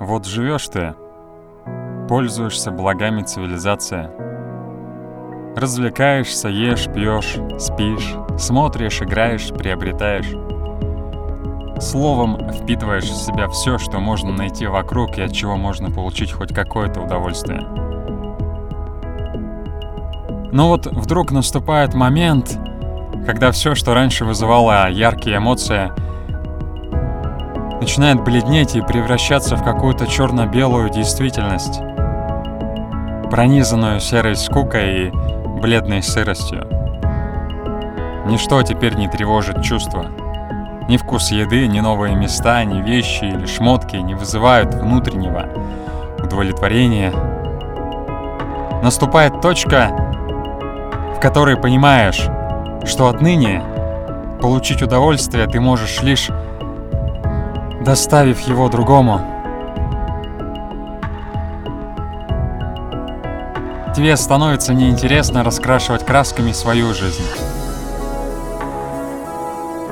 Вот живешь ты, пользуешься благами цивилизации. Развлекаешься, ешь, пьешь, спишь, смотришь, играешь, приобретаешь. Словом, впитываешь в себя все, что можно найти вокруг и от чего можно получить хоть какое-то удовольствие. Но вот вдруг наступает момент, когда все, что раньше вызывало яркие эмоции, начинает бледнеть и превращаться в какую-то черно-белую действительность, пронизанную серой скукой и бледной сыростью. Ничто теперь не тревожит чувства. Ни вкус еды, ни новые места, ни вещи или шмотки не вызывают внутреннего удовлетворения. Наступает точка, в которой понимаешь, что отныне получить удовольствие ты можешь лишь доставив его другому. Тебе становится неинтересно раскрашивать красками свою жизнь.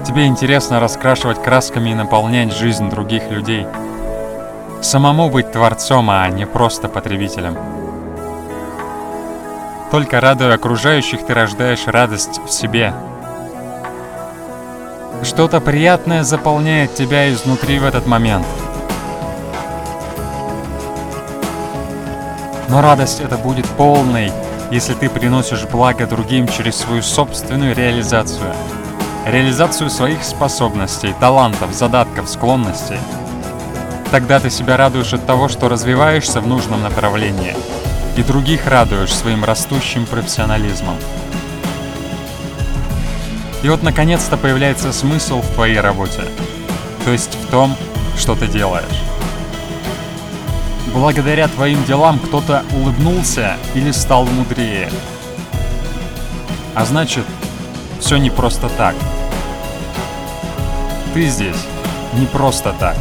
Тебе интересно раскрашивать красками и наполнять жизнь других людей. Самому быть творцом, а не просто потребителем. Только радуя окружающих, ты рождаешь радость в себе. Что-то приятное заполняет тебя изнутри в этот момент. Но радость это будет полной, если ты приносишь благо другим через свою собственную реализацию. Реализацию своих способностей, талантов, задатков, склонностей. Тогда ты себя радуешь от того, что развиваешься в нужном направлении, и других радуешь своим растущим профессионализмом. И вот наконец-то появляется смысл в твоей работе. То есть в том, что ты делаешь. Благодаря твоим делам кто-то улыбнулся или стал мудрее. А значит, все не просто так. Ты здесь не просто так.